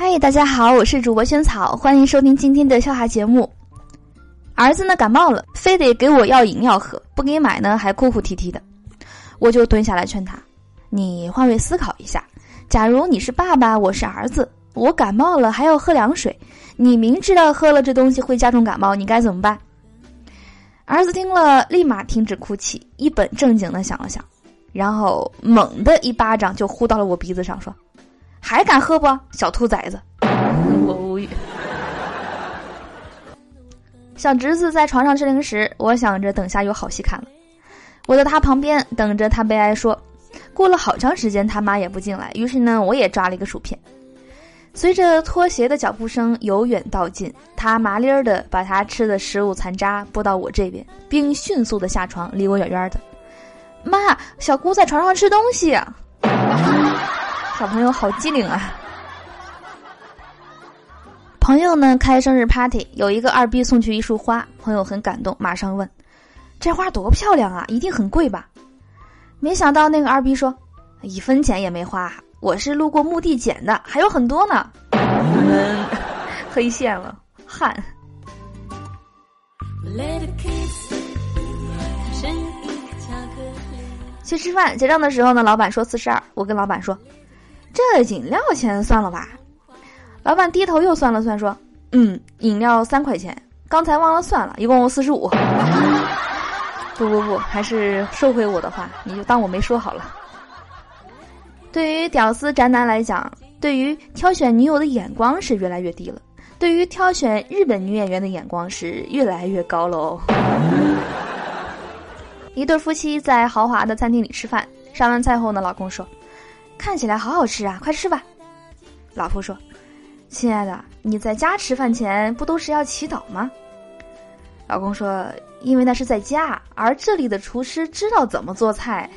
嗨，大家好，我是主播萱草，欢迎收听今天的笑话节目。儿子呢感冒了，非得给我要饮料喝，不给买呢还哭哭啼啼的，我就蹲下来劝他：“你换位思考一下，假如你是爸爸，我是儿子，我感冒了还要喝凉水，你明知道喝了这东西会加重感冒，你该怎么办？”儿子听了，立马停止哭泣，一本正经的想了想，然后猛的一巴掌就呼到了我鼻子上，说：“还敢喝不，小兔崽子！”我无语。小侄子在床上吃零食，我想着等下有好戏看了，我在他旁边等着他悲哀说。过了好长时间，他妈也不进来，于是呢，我也抓了一个薯片。随着拖鞋的脚步声由远到近，他麻利儿的把他吃的食物残渣拨到我这边，并迅速的下床，离我远远的。妈，小姑在床上吃东西。小朋友好机灵啊！朋友呢开生日 party，有一个二逼送去一束花，朋友很感动，马上问：“这花多漂亮啊，一定很贵吧？”没想到那个二逼说：“一分钱也没花。”我是路过墓地捡的，还有很多呢。黑线了，汗。去吃饭结账的时候呢，老板说四十二，我跟老板说：“这饮料钱算了吧。”老板低头又算了算，说：“嗯，饮料三块钱，刚才忘了算了，一共四十五。”不不不，还是收回我的话，你就当我没说好了。对于屌丝宅男来讲，对于挑选女友的眼光是越来越低了；对于挑选日本女演员的眼光是越来越高喽。一对夫妻在豪华的餐厅里吃饭，上完菜后呢，老公说：“看起来好好吃啊，快吃吧。”老婆说：“亲爱的，你在家吃饭前不都是要祈祷吗？”老公说：“因为那是在家，而这里的厨师知道怎么做菜。”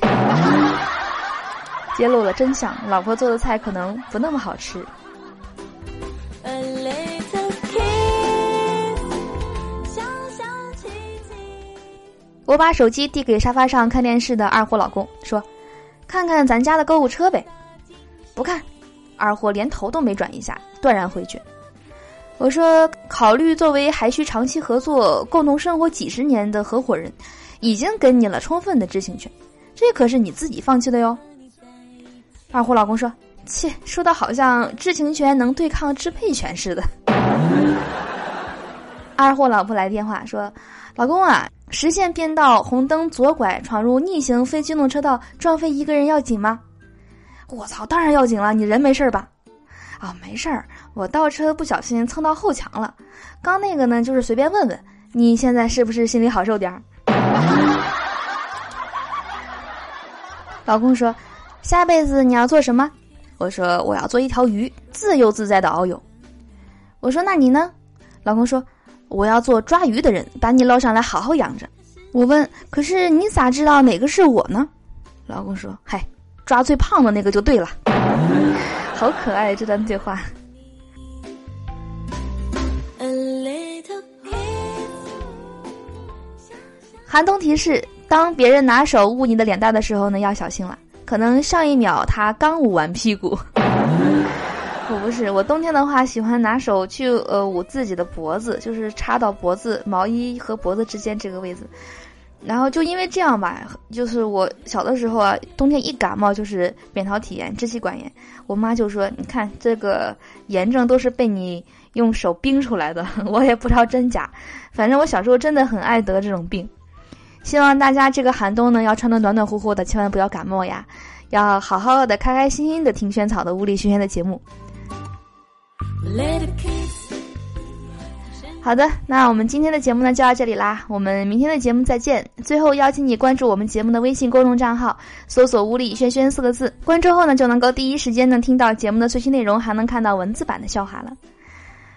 揭露了真相，老婆做的菜可能不那么好吃。我把手机递给沙发上看电视的二货老公，说：“看看咱家的购物车呗。”不看，二货连头都没转一下，断然回绝。我说：“考虑作为还需长期合作、共同生活几十年的合伙人，已经给你了充分的知情权，这可是你自己放弃的哟。”二货老公说：“切，说的好像知情权能对抗支配权似的。”二货老婆来电话说：“老公啊，实线变道红灯左拐闯入逆行非机动车道撞飞一个人要紧吗？”我操，当然要紧了！你人没事吧？啊，没事儿，我倒车不小心蹭到后墙了。刚那个呢，就是随便问问。你现在是不是心里好受点儿？老公说。下辈子你要做什么？我说我要做一条鱼，自由自在的遨游。我说那你呢？老公说我要做抓鱼的人，把你捞上来好好养着。我问可是你咋知道哪个是我呢？老公说嗨，抓最胖的那个就对了。好可爱这段对话。寒冬提示：当别人拿手捂你的脸蛋的时候呢，要小心了。可能上一秒他刚捂完屁股，我不是我冬天的话喜欢拿手去呃捂自己的脖子，就是插到脖子毛衣和脖子之间这个位置，然后就因为这样吧，就是我小的时候啊，冬天一感冒就是扁桃体炎、支气管炎，我妈就说：“你看这个炎症都是被你用手冰出来的。”我也不知道真假，反正我小时候真的很爱得这种病。希望大家这个寒冬呢，要穿的暖暖和和的，千万不要感冒呀！要好好的、开开心心的听萱草的物理学轩的节目。好的，那我们今天的节目呢就到这里啦，我们明天的节目再见。最后邀请你关注我们节目的微信公众账号，搜索“物理轩轩”四个字，关注后呢就能够第一时间呢听到节目的最新内容，还能看到文字版的笑话了。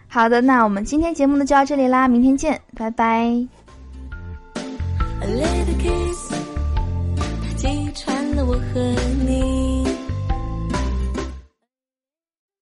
好的，那我们今天节目呢就到这里啦，明天见，拜拜。A little kiss，击穿了我和。